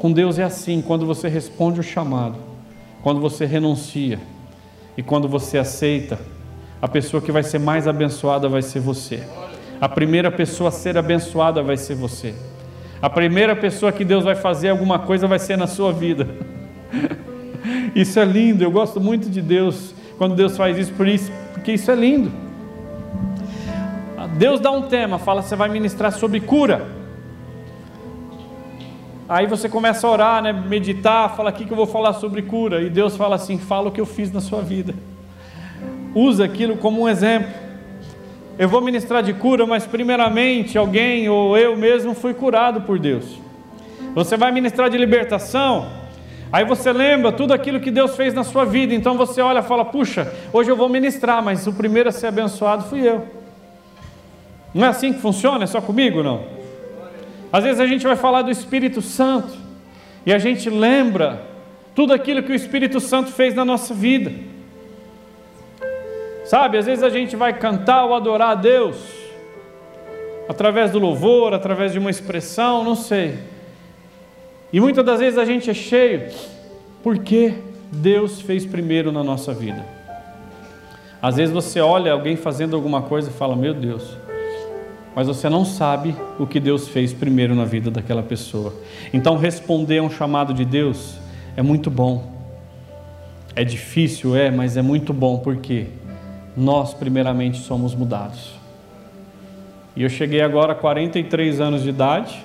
Com Deus é assim, quando você responde o chamado, quando você renuncia e quando você aceita, a pessoa que vai ser mais abençoada vai ser você. A primeira pessoa a ser abençoada vai ser você. A primeira pessoa que Deus vai fazer alguma coisa vai ser na sua vida. Isso é lindo, eu gosto muito de Deus quando Deus faz isso, por isso porque isso é lindo. Deus dá um tema, fala, você vai ministrar sobre cura. Aí você começa a orar, né, meditar, fala aqui que eu vou falar sobre cura. E Deus fala assim: fala o que eu fiz na sua vida usa aquilo como um exemplo. Eu vou ministrar de cura, mas primeiramente alguém ou eu mesmo fui curado por Deus. Você vai ministrar de libertação, aí você lembra tudo aquilo que Deus fez na sua vida, então você olha e fala: puxa, hoje eu vou ministrar, mas o primeiro a ser abençoado fui eu. Não é assim que funciona? É só comigo não? Às vezes a gente vai falar do Espírito Santo e a gente lembra tudo aquilo que o Espírito Santo fez na nossa vida. Sabe, às vezes a gente vai cantar ou adorar a Deus, através do louvor, através de uma expressão, não sei. E muitas das vezes a gente é cheio, porque Deus fez primeiro na nossa vida. Às vezes você olha alguém fazendo alguma coisa e fala: Meu Deus, mas você não sabe o que Deus fez primeiro na vida daquela pessoa. Então, responder a um chamado de Deus é muito bom. É difícil, é, mas é muito bom, porque nós, primeiramente, somos mudados. E eu cheguei agora a 43 anos de idade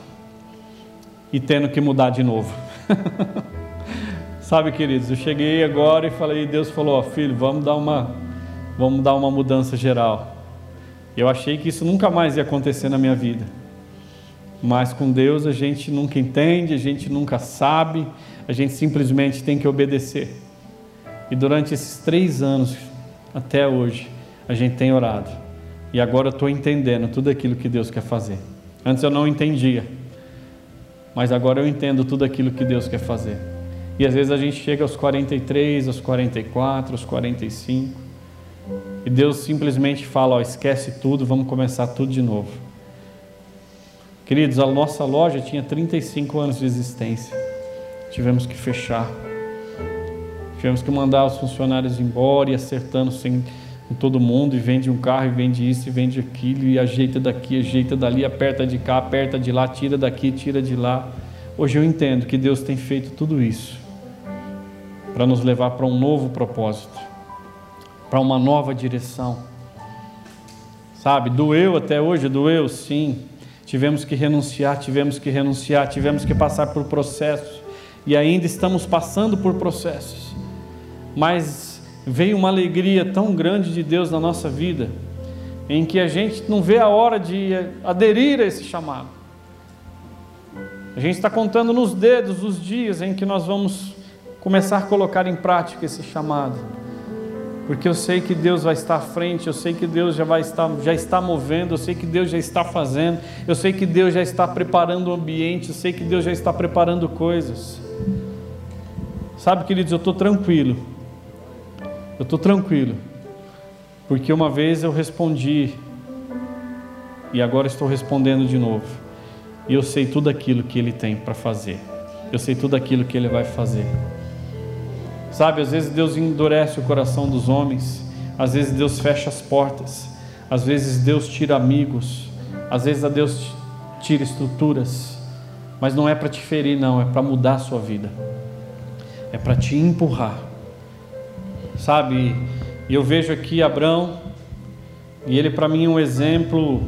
e tendo que mudar de novo. Sabe, queridos, eu cheguei agora e falei, Deus falou, ó, filho, vamos dar uma, vamos dar uma mudança geral. Eu achei que isso nunca mais ia acontecer na minha vida. Mas com Deus a gente nunca entende, a gente nunca sabe, a gente simplesmente tem que obedecer. E durante esses três anos, até hoje, a gente tem orado. E agora eu estou entendendo tudo aquilo que Deus quer fazer. Antes eu não entendia, mas agora eu entendo tudo aquilo que Deus quer fazer. E às vezes a gente chega aos 43, aos 44, aos 45, e Deus simplesmente fala: ó, esquece tudo, vamos começar tudo de novo. Queridos, a nossa loja tinha 35 anos de existência, tivemos que fechar, tivemos que mandar os funcionários embora e acertando sem com todo mundo e vende um carro e vende isso e vende aquilo e ajeita daqui, ajeita dali, aperta de cá, aperta de lá, tira daqui, tira de lá. Hoje eu entendo que Deus tem feito tudo isso para nos levar para um novo propósito, para uma nova direção. Sabe, doeu até hoje, doeu sim. Tivemos que renunciar, tivemos que renunciar, tivemos que passar por processos e ainda estamos passando por processos. Mas veio uma alegria tão grande de Deus na nossa vida, em que a gente não vê a hora de aderir a esse chamado. A gente está contando nos dedos os dias em que nós vamos começar a colocar em prática esse chamado. Porque eu sei que Deus vai estar à frente, eu sei que Deus já vai estar, já está movendo, eu sei que Deus já está fazendo, eu sei que Deus já está preparando o ambiente, eu sei que Deus já está preparando coisas. Sabe, queridos, eu estou tranquilo, eu estou tranquilo, porque uma vez eu respondi e agora estou respondendo de novo. E eu sei tudo aquilo que Ele tem para fazer. Eu sei tudo aquilo que Ele vai fazer. Sabe, às vezes Deus endurece o coração dos homens, às vezes Deus fecha as portas, às vezes Deus tira amigos, às vezes a Deus tira estruturas, mas não é para te ferir, não, é para mudar a sua vida, é para te empurrar sabe? E eu vejo aqui Abraão, e ele para mim é um exemplo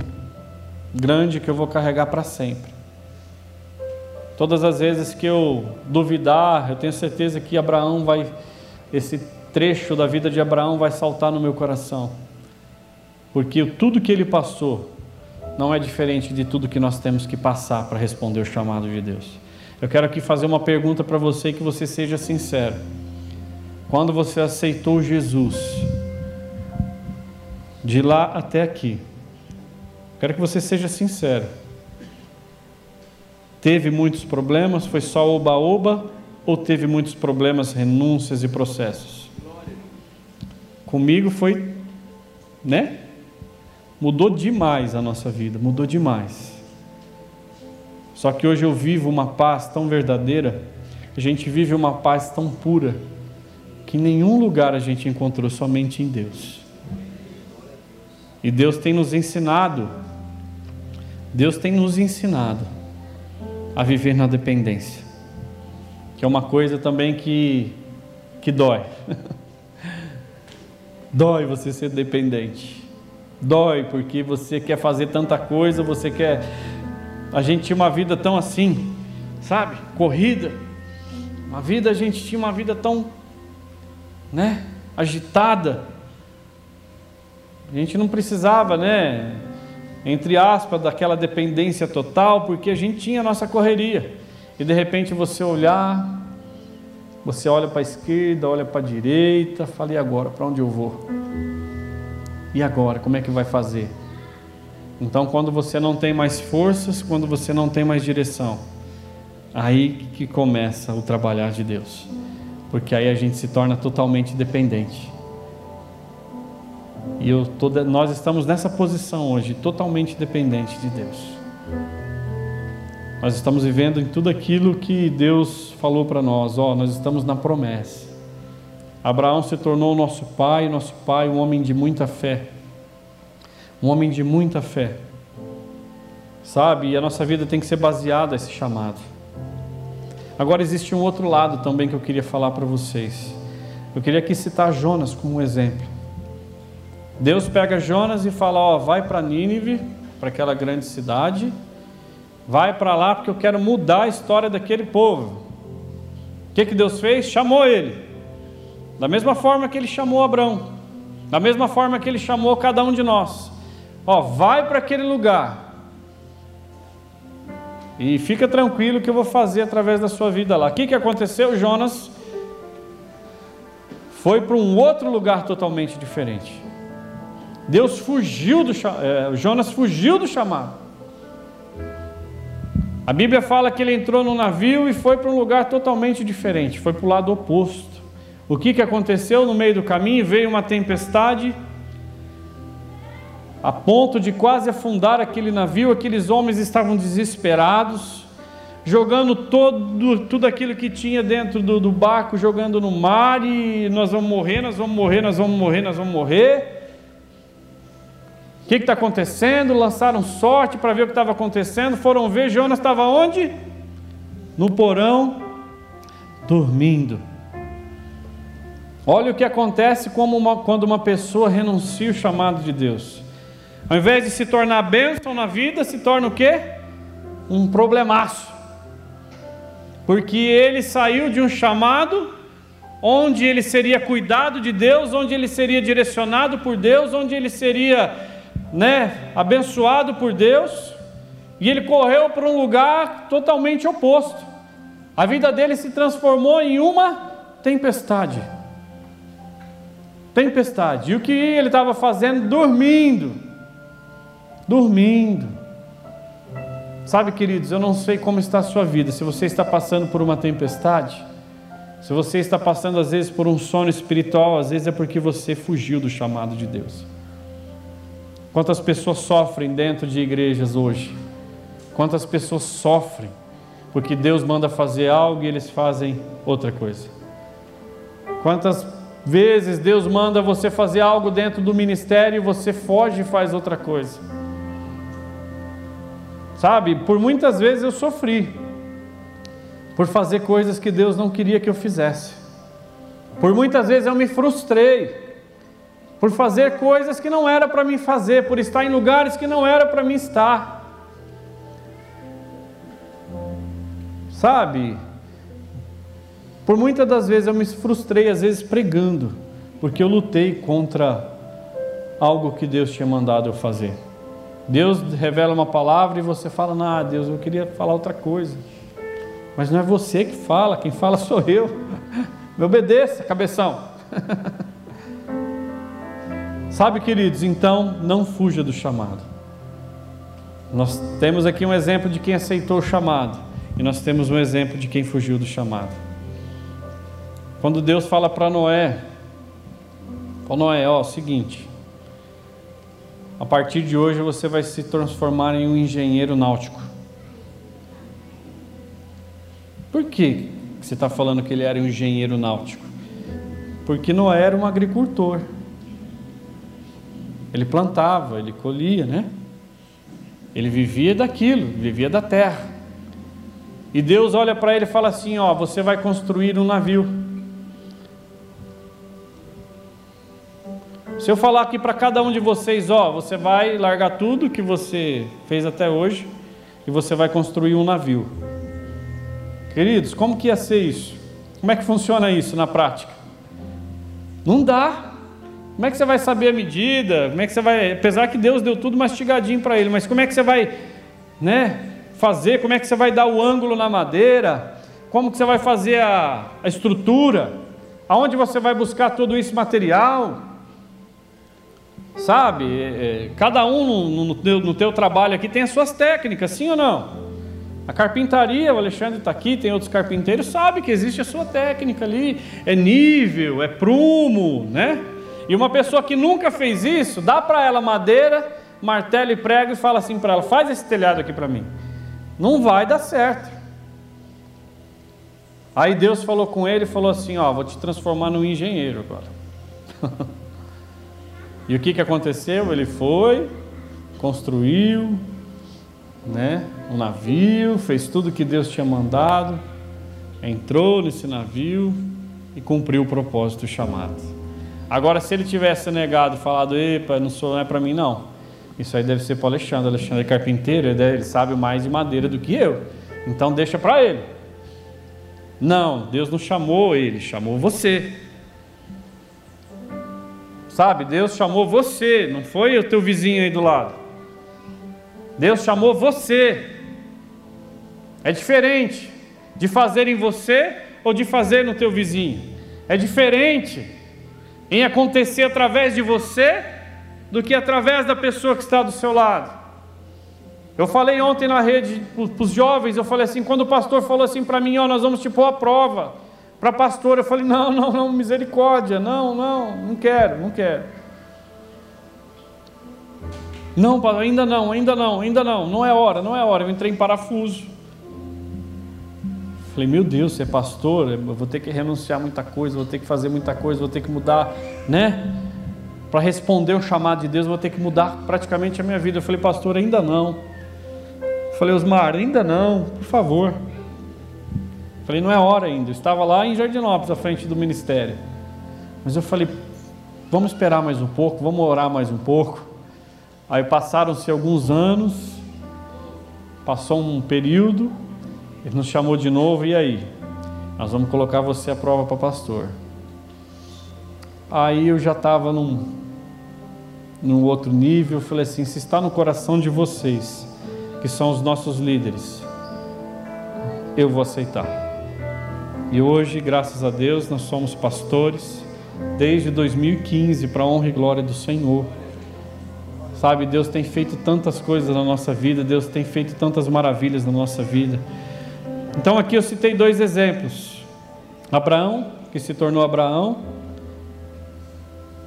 grande que eu vou carregar para sempre. Todas as vezes que eu duvidar, eu tenho certeza que Abraão vai, esse trecho da vida de Abraão vai saltar no meu coração, porque tudo que ele passou não é diferente de tudo que nós temos que passar para responder o chamado de Deus. Eu quero aqui fazer uma pergunta para você que você seja sincero. Quando você aceitou Jesus, de lá até aqui, quero que você seja sincero. Teve muitos problemas? Foi só oba-oba? Ou teve muitos problemas, renúncias e processos? Comigo foi, né? Mudou demais a nossa vida, mudou demais. Só que hoje eu vivo uma paz tão verdadeira, a gente vive uma paz tão pura que em nenhum lugar a gente encontrou somente em Deus. E Deus tem nos ensinado, Deus tem nos ensinado a viver na dependência, que é uma coisa também que, que dói. dói você ser dependente, dói porque você quer fazer tanta coisa, você quer. A gente tinha uma vida tão assim, sabe? Corrida. Uma vida, a gente tinha uma vida tão né, agitada. A gente não precisava, né, entre aspas, daquela dependência total, porque a gente tinha a nossa correria. E de repente você olhar, você olha para a esquerda, olha para a direita, fala, e agora? Para onde eu vou? E agora? Como é que vai fazer? Então, quando você não tem mais forças, quando você não tem mais direção, aí que começa o trabalhar de Deus porque aí a gente se torna totalmente dependente. E eu, nós estamos nessa posição hoje, totalmente dependente de Deus. Nós estamos vivendo em tudo aquilo que Deus falou para nós, ó, nós estamos na promessa. Abraão se tornou nosso pai, nosso pai, um homem de muita fé. Um homem de muita fé. Sabe? E a nossa vida tem que ser baseada nesse chamado. Agora existe um outro lado também que eu queria falar para vocês. Eu queria aqui citar Jonas como um exemplo. Deus pega Jonas e fala: Ó, vai para Nínive, para aquela grande cidade, vai para lá porque eu quero mudar a história daquele povo. O que, que Deus fez? Chamou ele. Da mesma forma que ele chamou Abraão, da mesma forma que ele chamou cada um de nós. Ó, vai para aquele lugar. E fica tranquilo que eu vou fazer através da sua vida lá. O que, que aconteceu? Jonas foi para um outro lugar totalmente diferente. Deus fugiu do é, Jonas fugiu do chamado. A Bíblia fala que ele entrou no navio e foi para um lugar totalmente diferente, foi para o lado oposto. O que, que aconteceu no meio do caminho? Veio uma tempestade, a ponto de quase afundar aquele navio. Aqueles homens estavam desesperados, jogando todo, tudo aquilo que tinha dentro do, do barco, jogando no mar. E nós vamos morrer, nós vamos morrer, nós vamos morrer, nós vamos morrer. O que está acontecendo? Lançaram sorte para ver o que estava acontecendo. Foram ver, Jonas estava onde? No porão, dormindo. Olha o que acontece uma, quando uma pessoa renuncia o chamado de Deus. Ao invés de se tornar bênção na vida, se torna o quê? Um problemaço. Porque ele saiu de um chamado onde ele seria cuidado de Deus, onde ele seria direcionado por Deus, onde ele seria né, abençoado por Deus, e ele correu para um lugar totalmente oposto. A vida dele se transformou em uma tempestade. Tempestade. E o que ele estava fazendo? Dormindo. Dormindo. Sabe, queridos, eu não sei como está a sua vida. Se você está passando por uma tempestade, se você está passando às vezes por um sono espiritual, às vezes é porque você fugiu do chamado de Deus. Quantas pessoas sofrem dentro de igrejas hoje? Quantas pessoas sofrem porque Deus manda fazer algo e eles fazem outra coisa? Quantas vezes Deus manda você fazer algo dentro do ministério e você foge e faz outra coisa? Sabe, por muitas vezes eu sofri por fazer coisas que Deus não queria que eu fizesse. Por muitas vezes eu me frustrei por fazer coisas que não era para mim fazer, por estar em lugares que não era para mim estar. Sabe? Por muitas das vezes eu me frustrei, às vezes pregando, porque eu lutei contra algo que Deus tinha mandado eu fazer. Deus revela uma palavra e você fala: "Não, Deus, eu queria falar outra coisa". Mas não é você que fala, quem fala sou eu. Me obedeça, cabeção. Sabe, queridos, então não fuja do chamado. Nós temos aqui um exemplo de quem aceitou o chamado, e nós temos um exemplo de quem fugiu do chamado. Quando Deus fala para Noé, para Noé, ó, seguinte, a partir de hoje você vai se transformar em um engenheiro náutico. Por que você está falando que ele era um engenheiro náutico? Porque Noé era um agricultor. Ele plantava, ele colhia, né? Ele vivia daquilo, vivia da terra. E Deus olha para ele e fala assim: Ó, você vai construir um navio. Se eu falar aqui para cada um de vocês, ó, você vai largar tudo que você fez até hoje e você vai construir um navio. Queridos, como que ia ser isso? Como é que funciona isso na prática? Não dá. Como é que você vai saber a medida? Como é que você vai, apesar que Deus deu tudo mastigadinho para ele, mas como é que você vai, né, fazer? Como é que você vai dar o ângulo na madeira? Como que você vai fazer a, a estrutura? Aonde você vai buscar todo esse material? Sabe, é, é, cada um no, no, teu, no teu trabalho aqui tem as suas técnicas, sim ou não? A carpintaria, o Alexandre está aqui, tem outros carpinteiros, sabe que existe a sua técnica ali, é nível, é prumo, né? E uma pessoa que nunca fez isso, dá para ela madeira, martelo e prego e fala assim para ela: faz esse telhado aqui para mim. Não vai dar certo. Aí Deus falou com ele e falou assim: Ó, vou te transformar num engenheiro agora. e o que, que aconteceu? Ele foi, construiu, né, um navio, fez tudo que Deus tinha mandado, entrou nesse navio e cumpriu o propósito chamado. Agora, se ele tivesse negado falado, epa, não, sou, não é para mim não, isso aí deve ser para o Alexandre. Alexandre é carpinteiro, ele sabe mais de madeira do que eu. Então deixa para ele. Não, Deus não chamou ele, chamou você. Sabe, Deus chamou você, não foi o teu vizinho aí do lado. Deus chamou você. É diferente de fazer em você ou de fazer no teu vizinho. É diferente em acontecer através de você do que através da pessoa que está do seu lado. Eu falei ontem na rede para os jovens, eu falei assim, quando o pastor falou assim para mim, ó, nós vamos te pôr a prova. Para pastor, eu falei, não, não, não, misericórdia, não, não, não quero, não quero. Não, ainda não, ainda não, ainda não, não é hora, não é hora. Eu entrei em parafuso. Falei, meu Deus, ser pastor, eu vou ter que renunciar muita coisa, vou ter que fazer muita coisa, vou ter que mudar, né? para responder o chamado de Deus, vou ter que mudar praticamente a minha vida. Eu falei, pastor, ainda não. Eu falei, Osmar, ainda não, por favor. Eu falei, não é hora ainda. Eu estava lá em Jardinópolis, à frente do ministério. Mas eu falei, vamos esperar mais um pouco, vamos orar mais um pouco. Aí passaram-se alguns anos, passou um período, ele nos chamou de novo, e aí? Nós vamos colocar você à prova para pastor. Aí eu já estava num, num outro nível, falei assim: se está no coração de vocês, que são os nossos líderes, eu vou aceitar. E hoje, graças a Deus, nós somos pastores desde 2015 para a honra e glória do Senhor. Sabe, Deus tem feito tantas coisas na nossa vida, Deus tem feito tantas maravilhas na nossa vida. Então aqui eu citei dois exemplos. Abraão, que se tornou Abraão,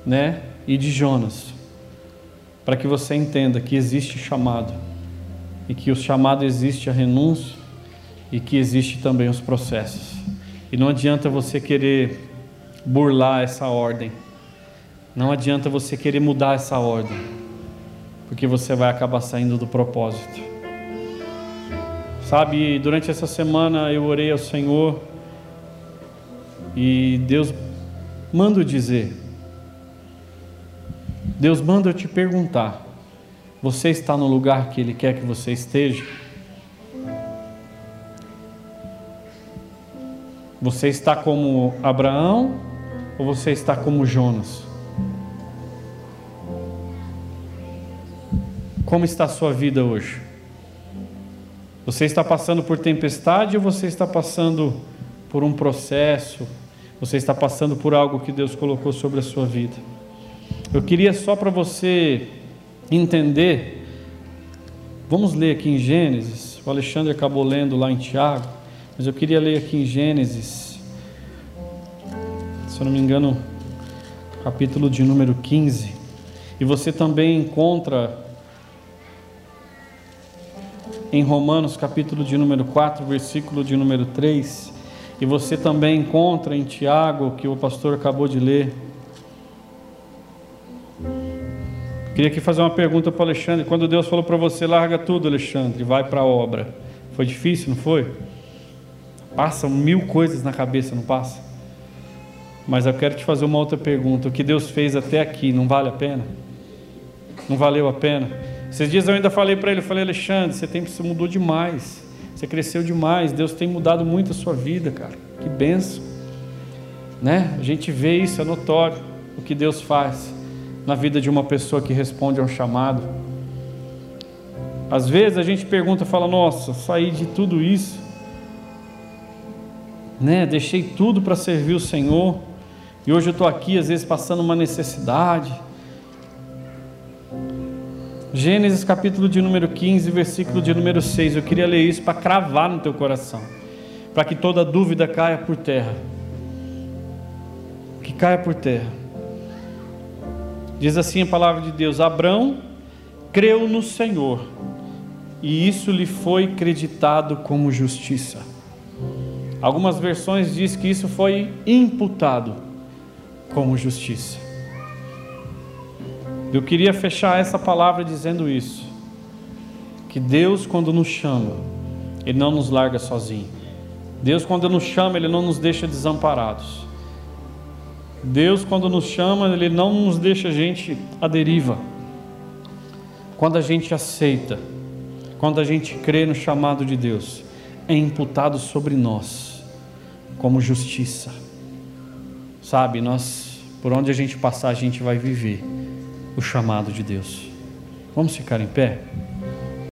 né? E de Jonas para que você entenda que existe chamado e que o chamado existe a renúncia e que existe também os processos. E não adianta você querer burlar essa ordem. Não adianta você querer mudar essa ordem, porque você vai acabar saindo do propósito. Sabe, durante essa semana eu orei ao Senhor e Deus manda dizer Deus manda eu te perguntar: você está no lugar que Ele quer que você esteja? Você está como Abraão ou você está como Jonas? Como está a sua vida hoje? Você está passando por tempestade ou você está passando por um processo? Você está passando por algo que Deus colocou sobre a sua vida? Eu queria só para você entender, vamos ler aqui em Gênesis, o Alexandre acabou lendo lá em Tiago, mas eu queria ler aqui em Gênesis, se eu não me engano, capítulo de número 15, e você também encontra em Romanos, capítulo de número 4, versículo de número 3, e você também encontra em Tiago, que o pastor acabou de ler, Queria aqui fazer uma pergunta para o Alexandre. Quando Deus falou para você, larga tudo, Alexandre, vai para a obra. Foi difícil, não foi? Passam mil coisas na cabeça, não passa? Mas eu quero te fazer uma outra pergunta. O que Deus fez até aqui, não vale a pena? Não valeu a pena? Esses dias eu ainda falei para ele, eu falei, Alexandre, você, tem, você mudou demais. Você cresceu demais. Deus tem mudado muito a sua vida, cara. Que benção. Né? A gente vê isso, é notório o que Deus faz na vida de uma pessoa que responde a um chamado. Às vezes a gente pergunta, fala: "Nossa, saí de tudo isso, né? Deixei tudo para servir o Senhor e hoje eu estou aqui às vezes passando uma necessidade." Gênesis capítulo de número 15, versículo de número 6. Eu queria ler isso para cravar no teu coração, para que toda dúvida caia por terra. Que caia por terra. Diz assim a palavra de Deus: Abrão creu no Senhor, e isso lhe foi creditado como justiça. Algumas versões diz que isso foi imputado como justiça. Eu queria fechar essa palavra dizendo isso. Que Deus quando nos chama, ele não nos larga sozinho. Deus quando nos chama, ele não nos deixa desamparados. Deus quando nos chama, ele não nos deixa a gente à deriva. Quando a gente aceita, quando a gente crê no chamado de Deus, é imputado sobre nós como justiça. Sabe, nós, por onde a gente passar, a gente vai viver o chamado de Deus. Vamos ficar em pé?